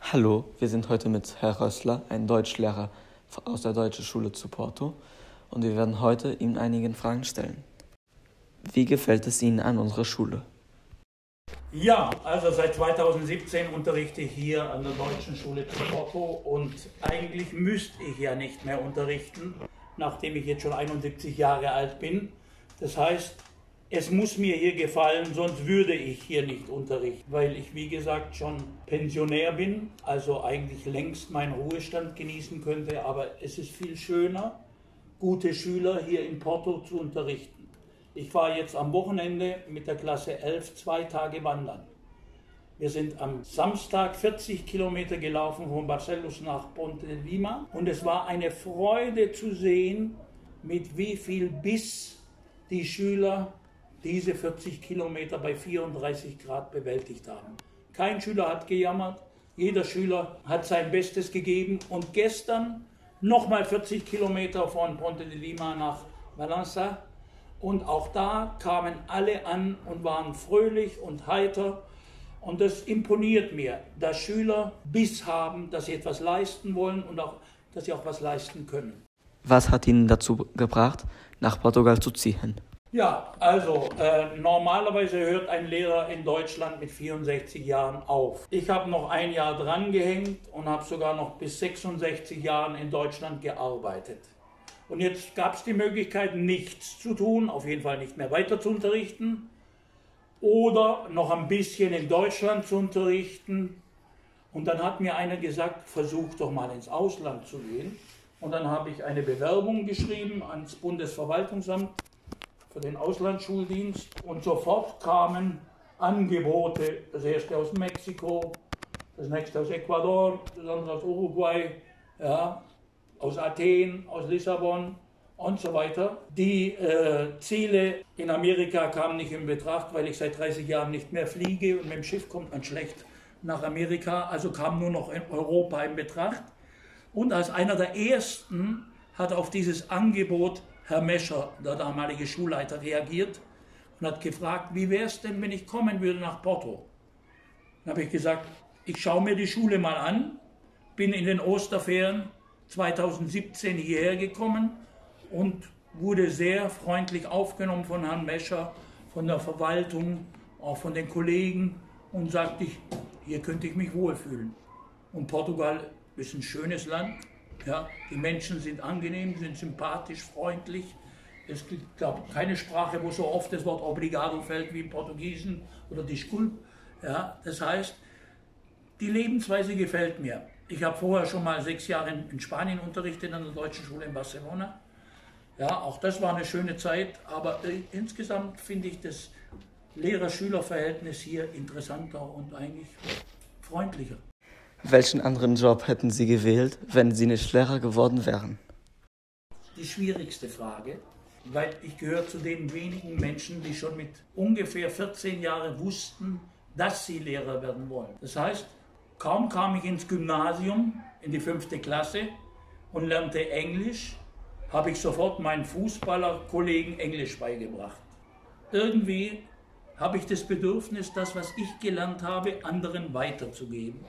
Hallo, wir sind heute mit Herr Rössler, ein Deutschlehrer aus der Deutschen Schule zu Porto, und wir werden heute ihm einige Fragen stellen. Wie gefällt es Ihnen an unserer Schule? Ja, also seit 2017 unterrichte ich hier an der Deutschen Schule zu Porto und eigentlich müsste ich ja nicht mehr unterrichten, nachdem ich jetzt schon 71 Jahre alt bin. Das heißt, es muss mir hier gefallen, sonst würde ich hier nicht unterrichten, weil ich, wie gesagt, schon Pensionär bin, also eigentlich längst meinen Ruhestand genießen könnte, aber es ist viel schöner, gute Schüler hier in Porto zu unterrichten. Ich war jetzt am Wochenende mit der Klasse 11 zwei Tage wandern. Wir sind am Samstag 40 Kilometer gelaufen von Barcelos nach Ponte de Lima und es war eine Freude zu sehen, mit wie viel Biss die Schüler diese 40 Kilometer bei 34 Grad bewältigt haben. Kein Schüler hat gejammert, jeder Schüler hat sein Bestes gegeben und gestern nochmal 40 Kilometer von Ponte de Lima nach Valencia und auch da kamen alle an und waren fröhlich und heiter. Und das imponiert mir, dass Schüler Biss haben, dass sie etwas leisten wollen und auch, dass sie auch was leisten können. Was hat Ihnen dazu gebracht, nach Portugal zu ziehen? Ja, also äh, normalerweise hört ein Lehrer in Deutschland mit 64 Jahren auf. Ich habe noch ein Jahr dran gehängt und habe sogar noch bis 66 Jahren in Deutschland gearbeitet. Und jetzt gab es die Möglichkeit, nichts zu tun, auf jeden Fall nicht mehr weiter zu unterrichten oder noch ein bisschen in Deutschland zu unterrichten. Und dann hat mir einer gesagt, versuch doch mal ins Ausland zu gehen. Und dann habe ich eine Bewerbung geschrieben ans Bundesverwaltungsamt für den Auslandsschuldienst und sofort kamen Angebote, das erste aus Mexiko, das nächste aus Ecuador, das andere aus Uruguay, ja, aus Athen, aus Lissabon und so weiter. Die äh, Ziele in Amerika kamen nicht in Betracht, weil ich seit 30 Jahren nicht mehr fliege und mit dem Schiff kommt man schlecht nach Amerika, also kam nur noch in Europa in Betracht. Und als einer der ersten hat auf dieses Angebot Herr Mescher, der damalige Schulleiter, reagiert und hat gefragt, wie wäre es denn, wenn ich kommen würde nach Porto? Dann habe ich gesagt, ich schaue mir die Schule mal an, bin in den Osterferien 2017 hierher gekommen und wurde sehr freundlich aufgenommen von Herrn Mescher, von der Verwaltung, auch von den Kollegen und sagte ich, hier könnte ich mich wohlfühlen. Und Portugal ist ein schönes Land, ja, die Menschen sind angenehm, sind sympathisch, freundlich. Es gibt, glaube keine Sprache, wo so oft das Wort Obrigado fällt wie im Portugiesen oder Disculp. Ja, das heißt, die Lebensweise gefällt mir. Ich habe vorher schon mal sechs Jahre in Spanien unterrichtet an der deutschen Schule in Barcelona. Ja, auch das war eine schöne Zeit, aber äh, insgesamt finde ich das Lehrer-Schüler-Verhältnis hier interessanter und eigentlich freundlicher. Welchen anderen Job hätten Sie gewählt, wenn Sie nicht Lehrer geworden wären? Die schwierigste Frage, weil ich gehöre zu den wenigen Menschen, die schon mit ungefähr 14 Jahren wussten, dass sie Lehrer werden wollen. Das heißt, kaum kam ich ins Gymnasium, in die fünfte Klasse und lernte Englisch, habe ich sofort meinen Fußballerkollegen Englisch beigebracht. Irgendwie habe ich das Bedürfnis, das, was ich gelernt habe, anderen weiterzugeben.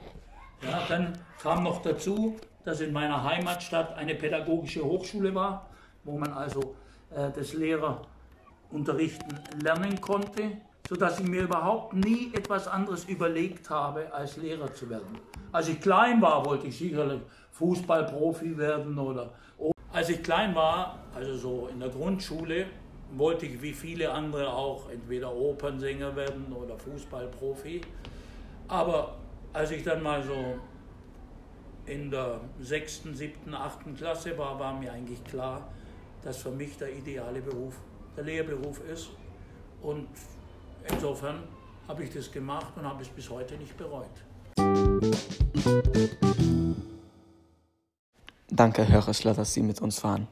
Ja, dann kam noch dazu, dass in meiner Heimatstadt eine pädagogische Hochschule war, wo man also äh, das Lehrerunterrichten lernen konnte, sodass ich mir überhaupt nie etwas anderes überlegt habe, als Lehrer zu werden. Als ich klein war, wollte ich sicherlich Fußballprofi werden oder als ich klein war, also so in der Grundschule, wollte ich wie viele andere auch entweder Opernsänger werden oder Fußballprofi. Aber als ich dann mal so in der sechsten, siebten, achten Klasse war, war mir eigentlich klar, dass für mich der ideale Beruf der Lehrberuf ist. Und insofern habe ich das gemacht und habe es bis heute nicht bereut. Danke, Herr Rössler, dass Sie mit uns waren.